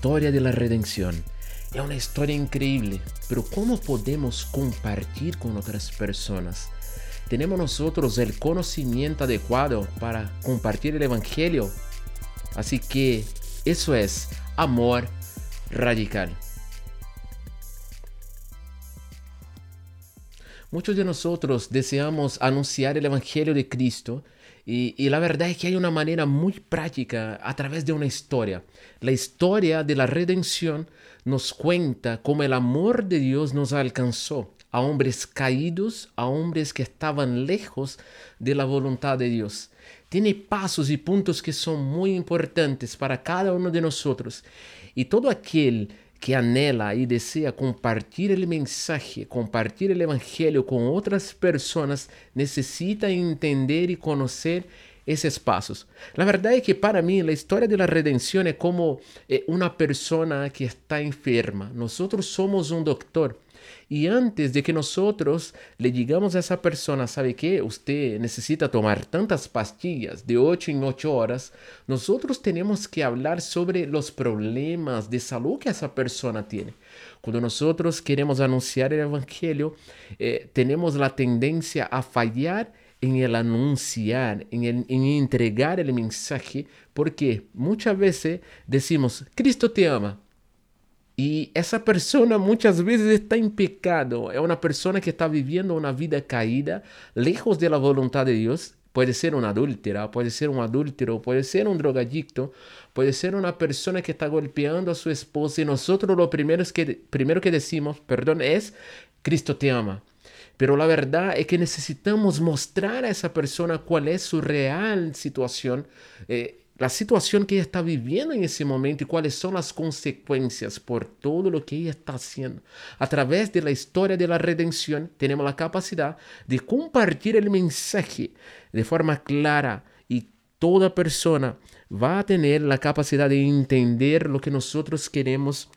historia de la redención. Es una historia increíble, pero ¿cómo podemos compartir con otras personas? ¿Tenemos nosotros el conocimiento adecuado para compartir el Evangelio? Así que eso es amor radical. Muchos de nosotros deseamos anunciar el Evangelio de Cristo y, la verdad es que hay una manera muy práctica a través de una historia. La historia de la redención nos cuenta cómo el amor de Dios nos alcanzó a hombres caídos, a hombres que estaban lejos de la voluntad de Dios. Tiene pasos y puntos que son muy importantes para cada uno de nosotros. Y todo aquel que anhela y desea compartir el mensaje, compartir el evangelio con otras personas, necesita entender y conocer esos pasos. La verdad es que para mí la historia de la redención es como eh, una persona que está enferma. Nosotros somos un doctor y antes de que nosotros le digamos a esa persona, ¿sabe qué? Usted necesita tomar tantas pastillas de 8 en 8 horas, nosotros tenemos que hablar sobre los problemas de salud que esa persona tiene. Cuando nosotros queremos anunciar el Evangelio, eh, tenemos la tendencia a fallar en el anunciar, en, en entregar el mensaje, porque muchas veces decimos, Cristo te ama, y esa persona muchas veces está en pecado. Es una persona que está viviendo una vida caída, lejos de la voluntad de Dios. Puede ser una adúltera, puede ser un adúltero, puede ser un drogadicto, puede ser una persona que está golpeando a su esposa y nosotros lo primero, es que, primero que decimos, perdón, es, Cristo te ama. Pero la verdad es que necesitamos mostrar a esa persona cuál es su real situación. Eh, la situación que ella está viviendo en ese momento y cuáles son las consecuencias por todo lo que ella está haciendo. A través de la historia de la redención tenemos la capacidad de compartir el mensaje de forma clara y toda persona va a tener la capacidad de entender lo que nosotros queremos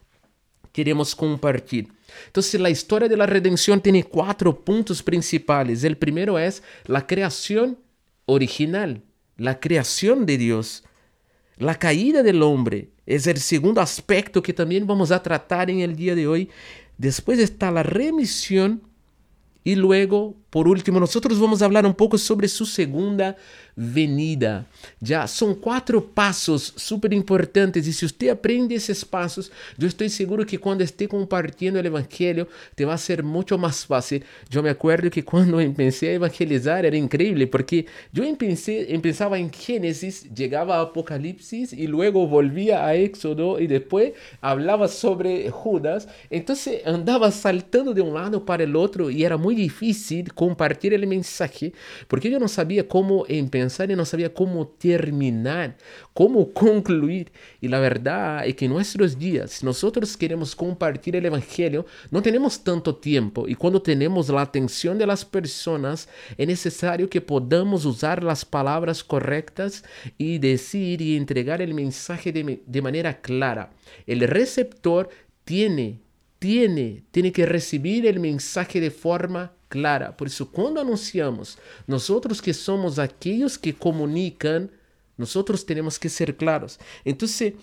queremos compartir. Entonces la historia de la redención tiene cuatro puntos principales. El primero es la creación original, la creación de Dios. La caída del hombre es el segundo aspecto que también vamos a tratar en el día de hoy. Después está la remisión y luego, por último, nosotros vamos a hablar un poco sobre su segunda venida. Ya son cuatro pasos súper importantes y si usted aprende esos pasos, yo estoy seguro que cuando esté compartiendo el Evangelio te va a ser mucho más fácil. Yo me acuerdo que cuando empecé a evangelizar era increíble porque yo empecé, empezaba en Génesis, llegaba a Apocalipsis y luego volvía a Éxodo y después hablaba sobre Judas. Entonces andaba saltando de un lado para el otro y era muy difícil compartir el mensaje porque yo no sabía cómo empezar y no sabía cómo terminar, cómo concluir. Y la verdad es que en nuestros días, si nosotros queremos compartir el Evangelio, no tenemos tanto tiempo. Y cuando tenemos la atención de las personas, es necesario que podamos usar las palabras correctas y decir y entregar el mensaje de, de manera clara. El receptor tiene tiene, tiene que recibir el mensaje de forma clara. Por eso cuando anunciamos, nosotros que somos aquellos que comunican, nosotros tenemos que ser claros. Entonces,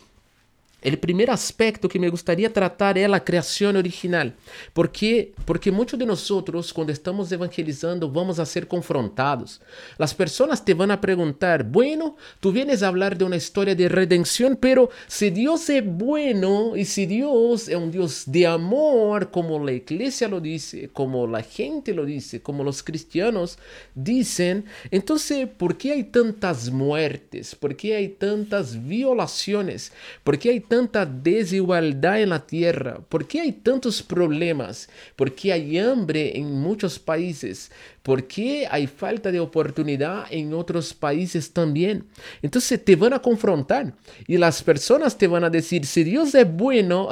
el primer aspecto que me gustaría tratar es la creación original, porque porque muchos de nosotros cuando estamos evangelizando vamos a ser confrontados. Las personas te van a preguntar, bueno, tú vienes a hablar de una historia de redención, pero si Dios es bueno y si Dios es un Dios de amor, como la iglesia lo dice, como la gente lo dice, como los cristianos dicen, entonces, ¿por qué hay tantas muertes? ¿Por qué hay tantas violaciones? ¿Por qué hay tanta desigualdad en la tierra? ¿Por tantos problemas? ¿Por hay hambre en muchos países? ¿Por qué hay falta de oportunidad en otros países también? Entonces te van a confrontar y las personas te van a decir, si Dios es bueno,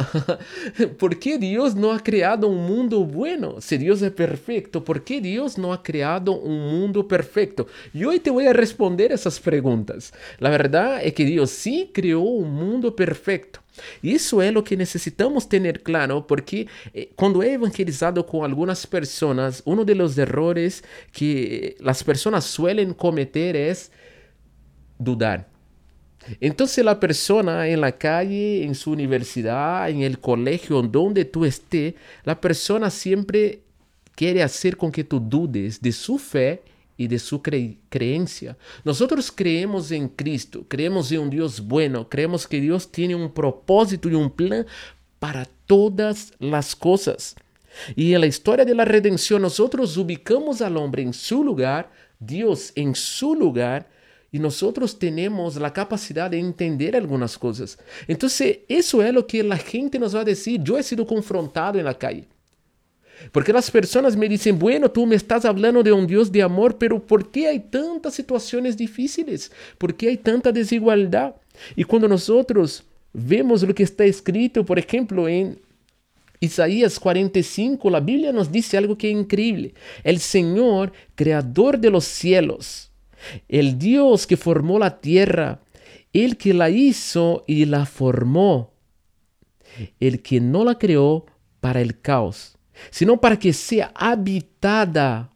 ¿por qué Dios no ha creado un mundo bueno? Si Dios es perfecto, ¿por qué Dios no ha creado un mundo perfecto? Y hoy te voy a responder esas preguntas. La verdad es que Dios sí creó un mundo perfecto. Eso es lo que necesitamos tener claro, porque eh, cuando he evangelizado con algunas personas, uno de los errores que las personas suelen cometer es dudar. Entonces la persona en la calle, en su universidad, en el colegio, donde tú estés, la persona siempre quiere hacer con que tú dudes de su fe y de su creencia. Nosotros creemos en Cristo, creemos en un Dios bueno, creemos que Dios tiene un propósito y un plan para todas las cosas. Y en la historia de la redención nosotros ubicamos al hombre en su lugar, Dios en su lugar, y nosotros tenemos la capacidad de entender algunas cosas. Entonces, eso es lo que la gente nos va a decir. Yo he sido confrontado en la calle. Porque las personas me dicen, bueno, tú me estás hablando de un Dios de amor, pero ¿por qué hay tantas situaciones difíciles? ¿Por qué hay tanta desigualdad? Y cuando nosotros vemos lo que está escrito, por ejemplo, en Isaías 45, la Biblia nos dice algo que es increíble. El Señor, creador de los cielos, el Dios que formó la tierra, el que la hizo y la formó, el que no la creó para el caos, sino para que sea habitada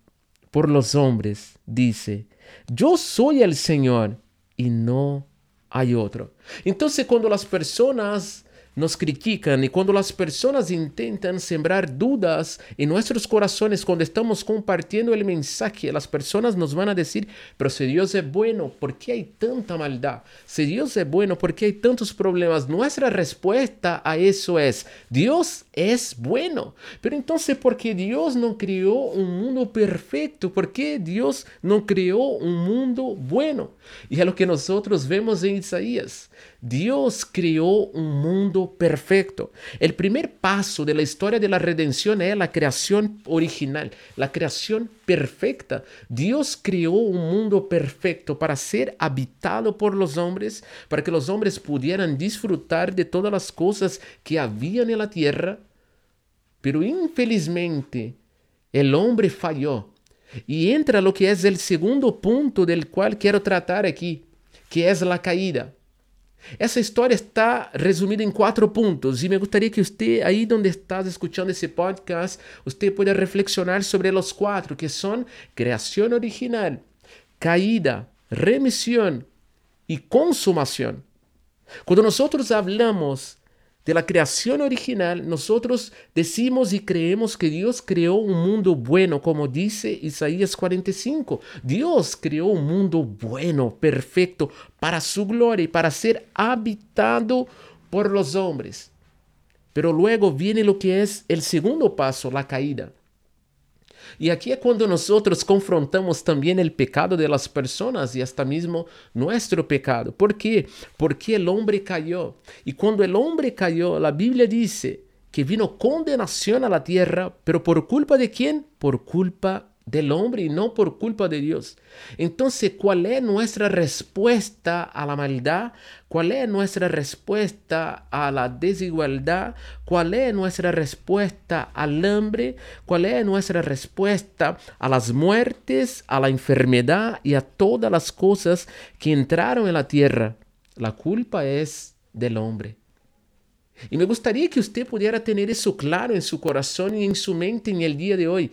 por los hombres, dice, yo soy el Señor y no hay otro. Entonces cuando las personas nos critican y cuando las personas intentan sembrar dudas en nuestros corazones cuando estamos compartiendo el mensaje, las personas nos van a decir, pero si Dios es bueno, ¿por qué hay tanta maldad? Si Dios es bueno, ¿por qué hay tantos problemas? Nuestra respuesta a eso es, Dios es bueno. Pero entonces, ¿por qué Dios no creó un mundo perfecto? ¿Por qué Dios no creó un mundo bueno? Y es lo que nosotros vemos en Isaías. Dios creó un mundo perfecto. El primer paso de la historia de la redención es la creación original, la creación perfecta. Dios creó un mundo perfecto para ser habitado por los hombres, para que los hombres pudieran disfrutar de todas las cosas que habían en la tierra. Pero infelizmente el hombre falló. Y entra lo que es el segundo punto del cual quiero tratar aquí, que es la caída. Essa história está resumida em quatro pontos e me gostaria que você, aí onde está escutando esse podcast, você pueda reflexionar sobre os quatro, que são criação original, caída, remissão e consumação. Quando nós hablamos de la creación original, nosotros decimos y creemos que Dios creó un mundo bueno, como dice Isaías 45. Dios creó un mundo bueno, perfecto, para su gloria y para ser habitado por los hombres. Pero luego viene lo que es el segundo paso, la caída. Y aquí es cuando nosotros confrontamos también el pecado de las personas y hasta mismo nuestro pecado. ¿Por qué? Porque el hombre cayó. Y cuando el hombre cayó, la Biblia dice que vino condenación a la tierra, pero ¿por culpa de quién? Por culpa del hombre y no por culpa de Dios. Entonces, ¿cuál es nuestra respuesta a la maldad? ¿Cuál es nuestra respuesta a la desigualdad? ¿Cuál es nuestra respuesta al hambre? ¿Cuál es nuestra respuesta a las muertes, a la enfermedad y a todas las cosas que entraron en la tierra? La culpa es del hombre. Y me gustaría que usted pudiera tener eso claro en su corazón y en su mente en el día de hoy.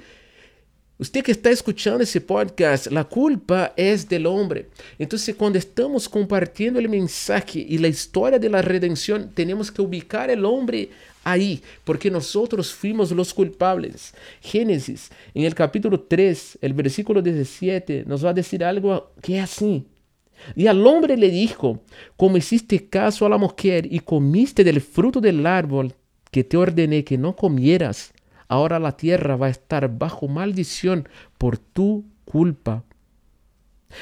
Usted que está escuchando esse podcast, la culpa es del hombre. Entonces, cuando estamos compartiendo el mensaje y la historia de la redención, tenemos que ubicar el hombre ahí, porque nosotros fuimos los culpables. Génesis, en el capítulo 3, el versículo 17, nos va a decir algo que es así. Y al hombre le dijo, como hiciste caso a la mujer y comiste del fruto del árbol que te ordené que no comieras, ahora la tierra va a estar bajo maldición por tu culpa.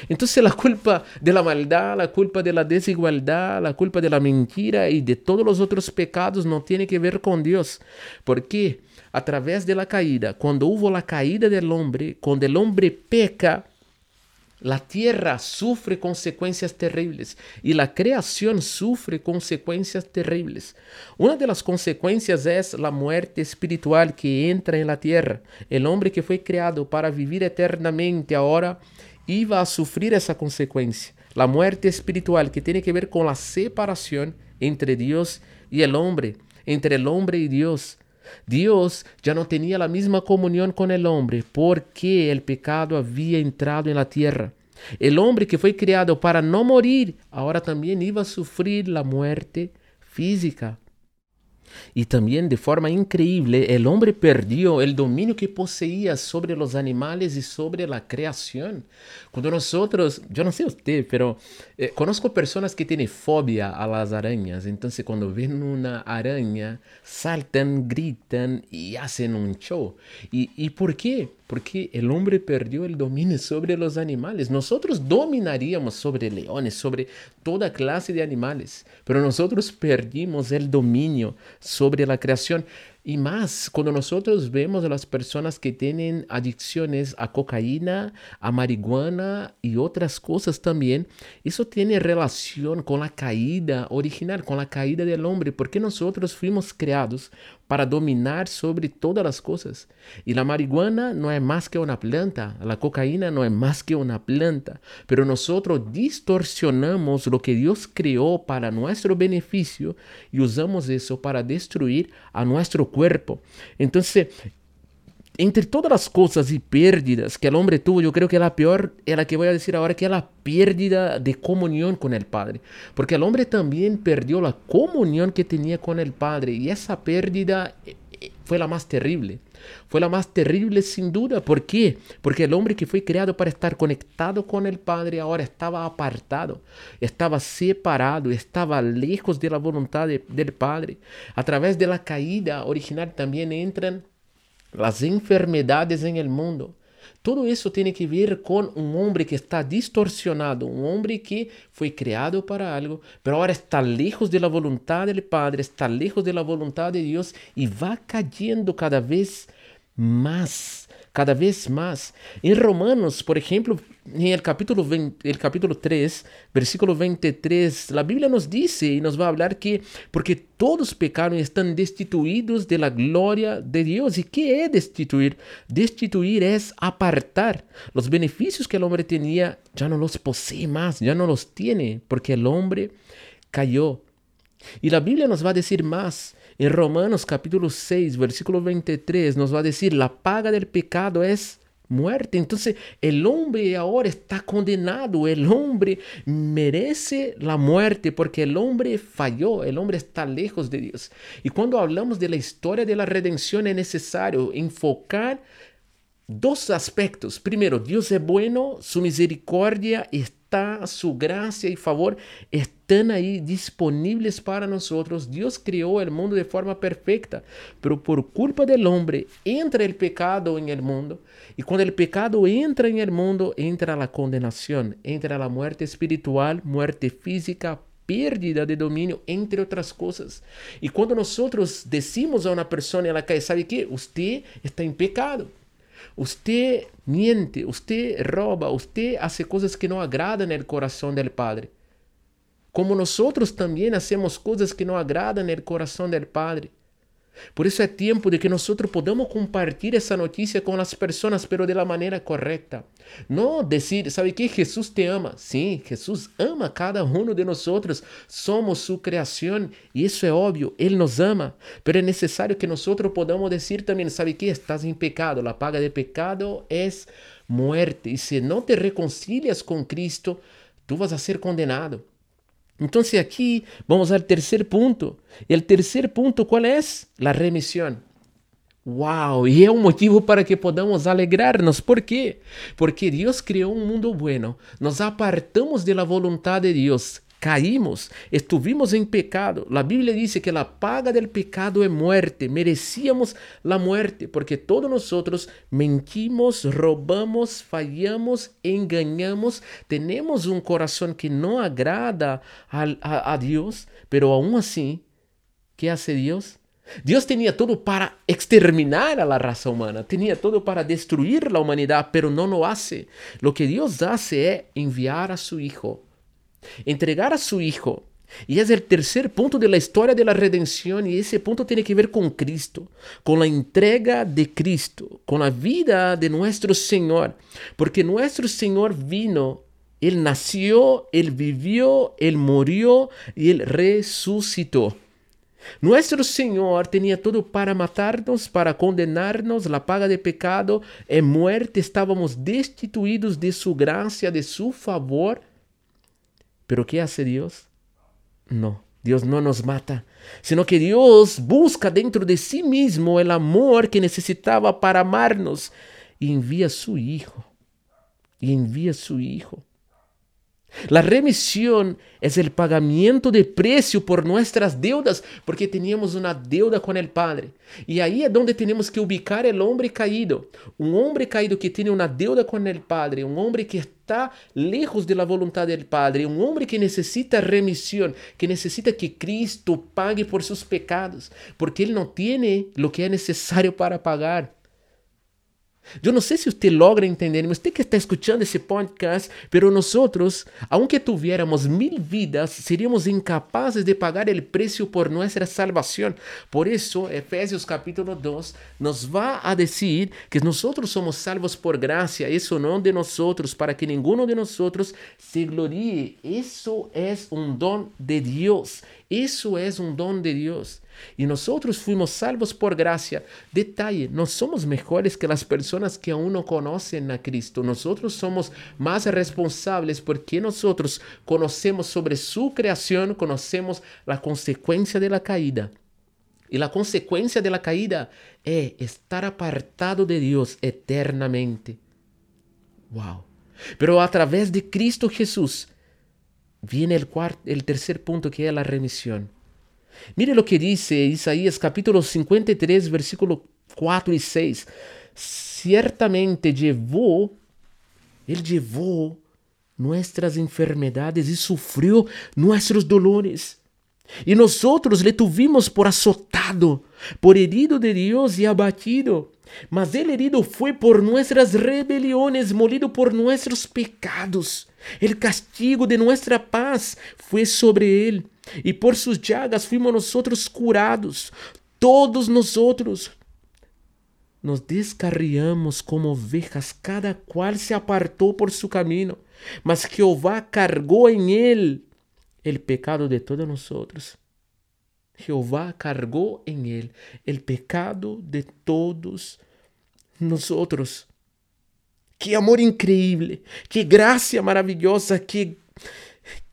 Entonces la culpa de la maldad, la culpa de la desigualdad, la culpa de la mentira y de todos los otros pecados no tiene que ver con Dios. Porque a través de la caída, cuando hubo la caída del hombre, cuando el hombre peca, la tierra sufre consecuencias terribles y la creación sufre consecuencias terribles. Una de las consecuencias es la muerte espiritual que entra en la tierra. El hombre que fue creado para vivir eternamente ahora iba a sufrir esa consecuencia. La muerte espiritual que tiene que ver con la separación entre Dios y el hombre, entre el hombre y Dios. Dios ya no tenía la misma comunión con el hombre porque el pecado había entrado en la tierra. El hombre que fue creado para no morir, ahora también iba a sufrir la muerte física. Y también de forma increíble, el hombre perdió el dominio que poseía sobre los animales y sobre la creación. Cuando nosotros, yo no sé usted, pero eh, conozco personas que tienen fobia a las arañas. Entonces cuando ven una araña, saltan, gritan y hacen un show. ¿Y, y por qué? Porque el hombre perdió el dominio sobre los animales. Nosotros dominaríamos sobre leones, sobre toda clase de animales, pero nosotros perdimos el dominio sobre la creación. Y más, cuando nosotros vemos a las personas que tienen adicciones a cocaína, a marihuana y otras cosas también, eso tiene relación con la caída original, con la caída del hombre, porque nosotros fuimos creados para dominar sobre todas las cosas. Y la marihuana no es más que una planta, la cocaína no es más que una planta, pero nosotros distorsionamos lo que Dios creó para nuestro beneficio y usamos eso para destruir a nuestro cuerpo. Entonces, entre todas las cosas y pérdidas que el hombre tuvo, yo creo que la peor es la que voy a decir ahora, que es la pérdida de comunión con el Padre. Porque el hombre también perdió la comunión que tenía con el Padre y esa pérdida eh, eh, fue la más terrible. Fue la más terrible sin duda. ¿Por qué? Porque el hombre que fue creado para estar conectado con el Padre ahora estaba apartado, estaba separado, estaba lejos de la voluntad del Padre. A través de la caída original también entran las enfermedades en el mundo. Todo eso tiene que ver con un hombre que está distorsionado, un hombre que fue creado para algo, pero ahora está lejos de la voluntad del Padre, está lejos de la voluntad de Dios y va cayendo cada vez más cada vez más. En Romanos, por ejemplo, en el capítulo, 20, el capítulo 3, versículo 23, la Biblia nos dice y nos va a hablar que porque todos pecaron están destituidos de la gloria de Dios. ¿Y qué es destituir? Destituir es apartar. Los beneficios que el hombre tenía ya no los posee más, ya no los tiene, porque el hombre cayó. Y la Biblia nos va a decir más. En Romanos capítulo 6, versículo 23, nos va a decir, la paga del pecado es muerte. Entonces el hombre ahora está condenado, el hombre merece la muerte porque el hombre falló, el hombre está lejos de Dios. Y cuando hablamos de la historia de la redención es necesario enfocar dos aspectos. Primero, Dios es bueno, su misericordia está su gracia y favor están ahí disponibles para nosotros. Dios creó el mundo de forma perfecta, pero por culpa del hombre entra el pecado en el mundo. Y cuando el pecado entra en el mundo, entra la condenación, entra la muerte espiritual, muerte física, pérdida de dominio, entre otras cosas. Y cuando nosotros decimos a una persona en la calle, ¿sabe qué? Usted está en pecado. Usted miente, usted roba, usted hace cosas que no agradan el corazón del Padre. Como nosotros también hacemos cosas que no agradan el corazón del Padre. Por eso es tiempo de que nosotros podamos compartir esa noticia con las personas, pero de la manera correcta. No decir, ¿sabe qué? Jesús te ama. Sí, Jesús ama cada uno de nosotros. Somos su creación y eso es obvio. Él nos ama. Pero es necesario que nosotros podamos decir también, ¿sabe qué? Estás en pecado. La paga de pecado es muerte. Y si no te reconcilias con Cristo, tú vas a ser condenado. Entonces aquí vamos al tercer punto. El tercer punto, ¿cuál es? La remisión. Wow, y es un motivo para que podamos alegrarnos. ¿Por qué? Porque Dios creó un mundo bueno. Nos apartamos de la voluntad de Dios caímos, estuvimos en pecado. La Biblia dice que la paga del pecado es muerte. Merecíamos la muerte porque todos nosotros mentimos, robamos, fallamos, engañamos. Tenemos un corazón que no agrada a, Dios, pero aún así, ¿qué hace Dios? Dios tenía todo para exterminar a la raza humana, tenía todo para destruir la humanidad, pero no lo hace. Lo que Dios hace es enviar a su Hijo entregar a su Hijo. Y es el tercer punto de la historia de la redención y ese punto tiene que ver con Cristo, con la entrega de Cristo, con la vida de nuestro Señor. Porque nuestro Señor vino, Él nació, Él vivió, Él murió y Él resucitó. Nuestro Señor tenía todo para matarnos, para condenarnos, la paga de pecado es muerte, estábamos destituidos de su gracia, de su favor. Pero ¿qué hace Dios? No, Dios no nos mata, sino que Dios busca dentro de sí mismo el amor que necesitaba para amarnos y envía su Hijo. Y envía su Hijo. La remisión es el pagamiento de precio por nuestras deudas, porque teníamos una deuda con el Padre. Y ahí es donde tenemos que ubicar el hombre caído. Un hombre caído que tiene una deuda con el Padre, un hombre que está lejos de la voluntad del Padre, un hombre que necesita remisión, que necesita que Cristo pague por sus pecados, porque él no tiene lo que es necesario para pagar. Yo no sé si usted logra entenderme, usted que está escuchando ese podcast, pero nosotros, aunque tuviéramos mil vidas, seríamos incapaces de pagar el precio por nuestra salvación. Por eso, Efesios capítulo 2 nos va a decir que nosotros somos salvos por gracia, eso no de nosotros, para que ninguno de nosotros se gloríe. Eso es un don de Dios. Eso es un don de Dios. Y nosotros fuimos salvos por gracia. Detalle, no somos mejores que las personas que aún no conocen a Cristo. Nosotros somos más responsables porque nosotros conocemos sobre su creación, conocemos la consecuencia de la caída. Y la consecuencia de la caída es estar apartado de Dios eternamente. Wow. Pero a través de Cristo Jesús viene el, el tercer punto que es la remisión. Mire lo que dice Isaías capítulo 53, versículo 4 y 6. Ciertamente llevó, Él llevó nuestras enfermedades y sufrió nuestros dolores. Y nosotros le tuvimos por azotado, por herido de Dios y abatido. Mas el herido fue por nuestras rebeliones, molido por nuestros pecados. El castigo de nuestra paz fue sobre él e por suas llagas fuimos nosotros curados. Todos nosotros nos descarriamos como ovejas, cada cual se apartou por su camino, mas Jehová cargou em ele el pecado de todos nosotros. Jehová cargou em ele el pecado de todos nosotros. Que amor increíble, que gracia maravillosa, que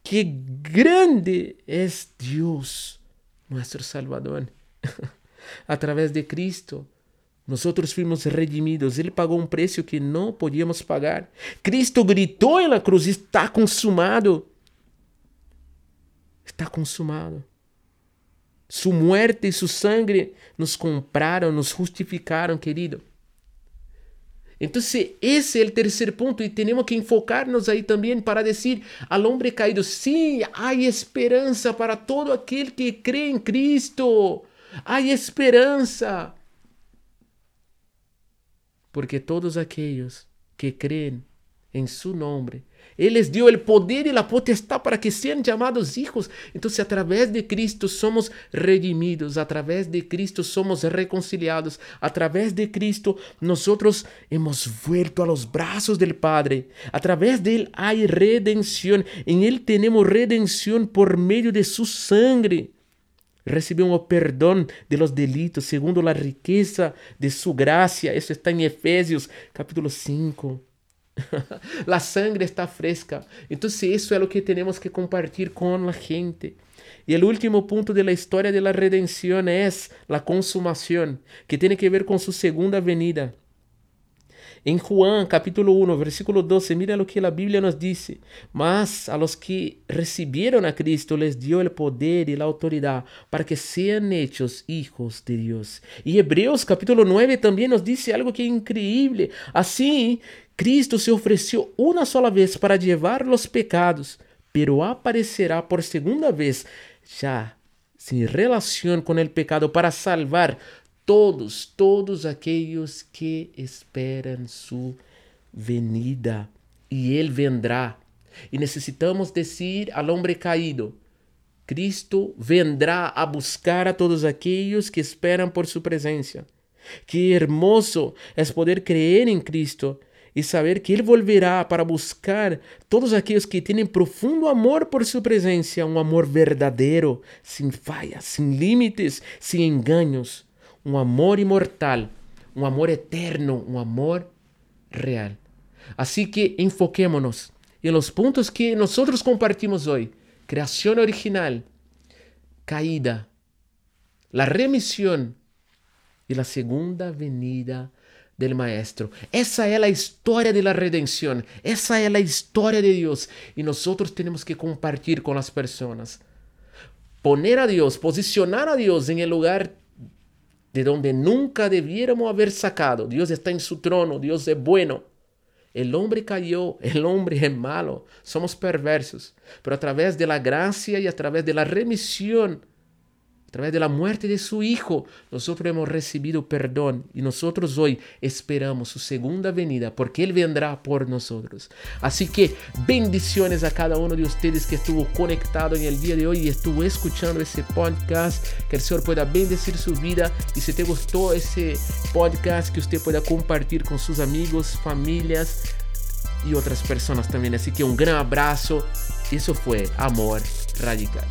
Qué grande es Dios, nuestro Salvador. A través de Cristo, nosotros fuimos redimidos. Ele pagou um preço que não podíamos pagar. Cristo gritou na cruz: está consumado. Está consumado. Su muerte e su sangre nos compraram, nos justificaram, querido. Entonces, ese es el tercer punto y tenemos que enfocarnos ahí también para decir al hombre caído, sí, hay esperanza para todo aquel que cree en Cristo. Hay esperanza. Porque todos aquellos que creen en su nombre Él les dio el poder y la potestad para que sean llamados hijos. Entonces a través de Cristo somos redimidos, a través de Cristo somos reconciliados, a través de Cristo nosotros hemos vuelto a los brazos del Padre. A través de Él hay redención. En Él tenemos redención por medio de su sangre. Recibimos perdón de los delitos segundo la riqueza de su gracia. Eso está en Efesios capítulo 5. la sangre está fresca. Entonces eso es lo que tenemos que compartir con la gente. Y el último punto de la historia de la redención es la consumación, que tiene que ver con su segunda venida. En Juan capítulo 1, versículo 12, mira lo que la Biblia nos dice. Mas a los que recibieron a Cristo les dio el poder y la autoridad para que sean hechos hijos de Dios. Y Hebreos capítulo 9 también nos dice algo que es increíble. Así Cristo se ofreció una sola vez para llevar los pecados, pero aparecerá por segunda vez, ya sin relación con el pecado, para salvar todos, todos aquellos que esperan su venida. Y Él vendrá. Y necesitamos decir al hombre caído, Cristo vendrá a buscar a todos aquellos que esperan por su presencia. Qué hermoso es poder creer en Cristo y saber que Él volverá para buscar todos aquellos que tienen profundo amor por su presencia, un amor verdadero, sin fallas, sin límites, sin engaños, un amor inmortal, un amor eterno, un amor real. Así que enfoquémonos en los puntos que nosotros compartimos hoy. Creación original, caída, la remisión y la segunda venida del Maestro. Esa es la historia de la redención, esa es la historia de Dios y nosotros tenemos que compartir con las personas. Poner a Dios, posicionar a Dios en el lugar de donde nunca debiéramos haber sacado. Dios está en su trono, Dios es bueno. El hombre cayó, el hombre es malo, somos perversos, pero a través de la gracia y a través de la remisión través de la muerte de su Hijo, nosotros hemos recibido perdón y nosotros hoy esperamos su segunda venida porque Él vendrá por nosotros. Así que bendiciones a cada uno de ustedes que estuvo conectado en el día de hoy y estuvo escuchando ese podcast. Que el Señor pueda bendecir su vida y si te gustó ese podcast, que usted pueda compartir con sus amigos, familias y otras personas también. Así que un gran abrazo. Eso fue Amor Radical.